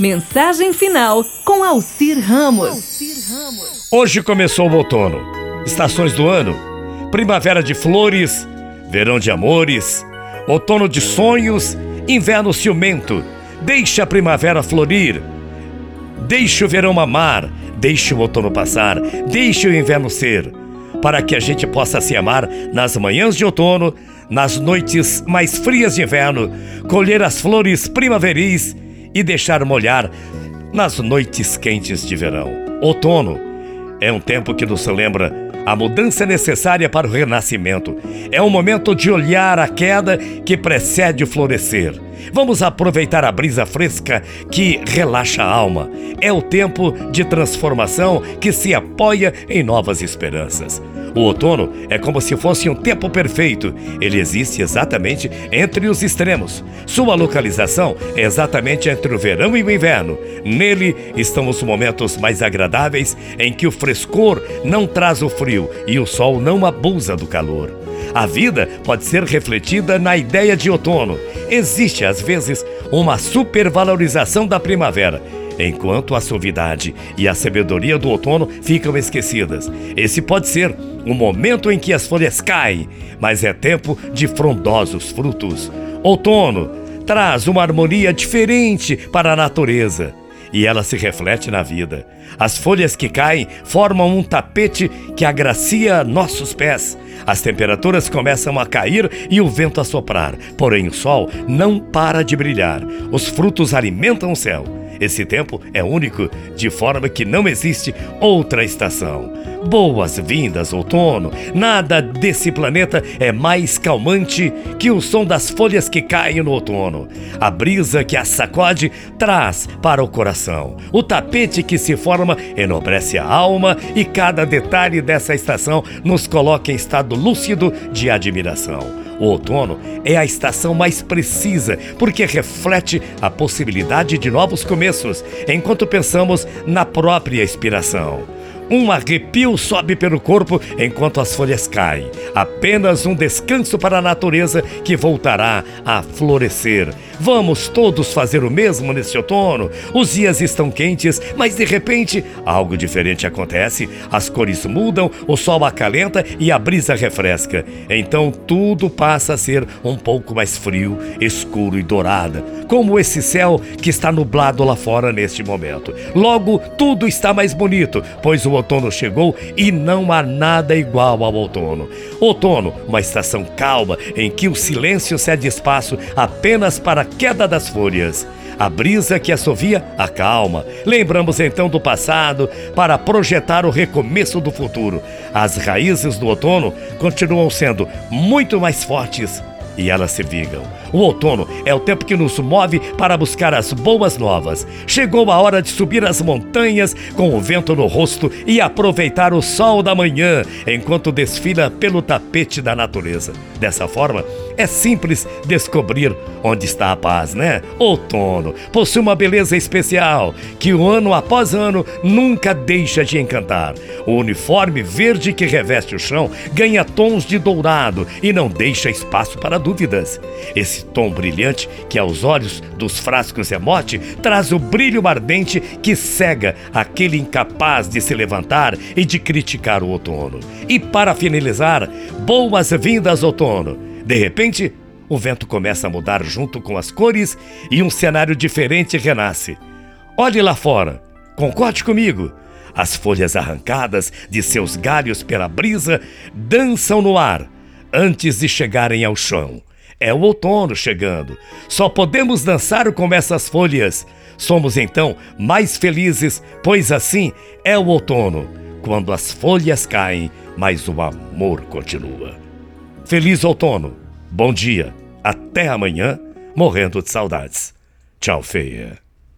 Mensagem final com Alcir Ramos. Hoje começou o outono, estações do ano, primavera de flores, verão de amores, outono de sonhos, inverno ciumento. Deixa a primavera florir, deixa o verão amar, deixa o outono passar, deixa o inverno ser, para que a gente possa se amar nas manhãs de outono, nas noites mais frias de inverno, colher as flores primaveris e deixar molhar nas noites quentes de verão. Outono é um tempo que nos lembra a mudança necessária para o renascimento. É um momento de olhar a queda que precede o florescer. Vamos aproveitar a brisa fresca que relaxa a alma. É o tempo de transformação que se apoia em novas esperanças. O outono é como se fosse um tempo perfeito. Ele existe exatamente entre os extremos. Sua localização é exatamente entre o verão e o inverno. Nele estão os momentos mais agradáveis em que o frescor não traz o frio e o sol não abusa do calor. A vida pode ser refletida na ideia de outono. Existe, às vezes, uma supervalorização da primavera enquanto a suavidade e a sabedoria do outono ficam esquecidas. Esse pode ser o momento em que as folhas caem, mas é tempo de frondosos frutos. Outono traz uma harmonia diferente para a natureza e ela se reflete na vida. As folhas que caem formam um tapete que agracia nossos pés. As temperaturas começam a cair e o vento a soprar, porém o sol não para de brilhar. Os frutos alimentam o céu. Esse tempo é único, de forma que não existe outra estação. Boas-vindas, outono! Nada desse planeta é mais calmante que o som das folhas que caem no outono. A brisa que a sacode traz para o coração. O tapete que se forma enobrece a alma e cada detalhe dessa estação nos coloca em estado lúcido de admiração. O outono é a estação mais precisa porque reflete a possibilidade de novos começos, enquanto pensamos na própria inspiração. Um arrepio sobe pelo corpo enquanto as folhas caem. Apenas um descanso para a natureza que voltará a florescer. Vamos todos fazer o mesmo neste outono? Os dias estão quentes, mas de repente algo diferente acontece. As cores mudam, o sol acalenta e a brisa refresca. Então tudo passa a ser um pouco mais frio, escuro e dourada, como esse céu que está nublado lá fora neste momento. Logo, tudo está mais bonito, pois o outono chegou e não há nada igual ao outono. Outono, uma estação calma em que o silêncio cede espaço apenas para a queda das folhas. A brisa que assovia acalma. Lembramos então do passado para projetar o recomeço do futuro. As raízes do outono continuam sendo muito mais fortes e elas se vigam. O outono é o tempo que nos move para buscar as boas novas. Chegou a hora de subir as montanhas com o vento no rosto e aproveitar o sol da manhã enquanto desfila pelo tapete da natureza. Dessa forma, é simples descobrir onde está a paz, né? Outono possui uma beleza especial que o ano após ano nunca deixa de encantar. O uniforme verde que reveste o chão ganha tons de dourado e não deixa espaço para dúvidas. Esse tom brilhante que aos olhos dos frascos é mote traz o brilho ardente que cega aquele incapaz de se levantar e de criticar o outono. E para finalizar, boas-vindas outono. De repente, o vento começa a mudar junto com as cores e um cenário diferente renasce. Olhe lá fora, concorde comigo. As folhas arrancadas de seus galhos pela brisa dançam no ar antes de chegarem ao chão. É o outono chegando. Só podemos dançar com essas folhas. Somos então mais felizes, pois assim é o outono, quando as folhas caem, mas o amor continua. Feliz outono! Bom dia, até amanhã, morrendo de saudades. Tchau, feia.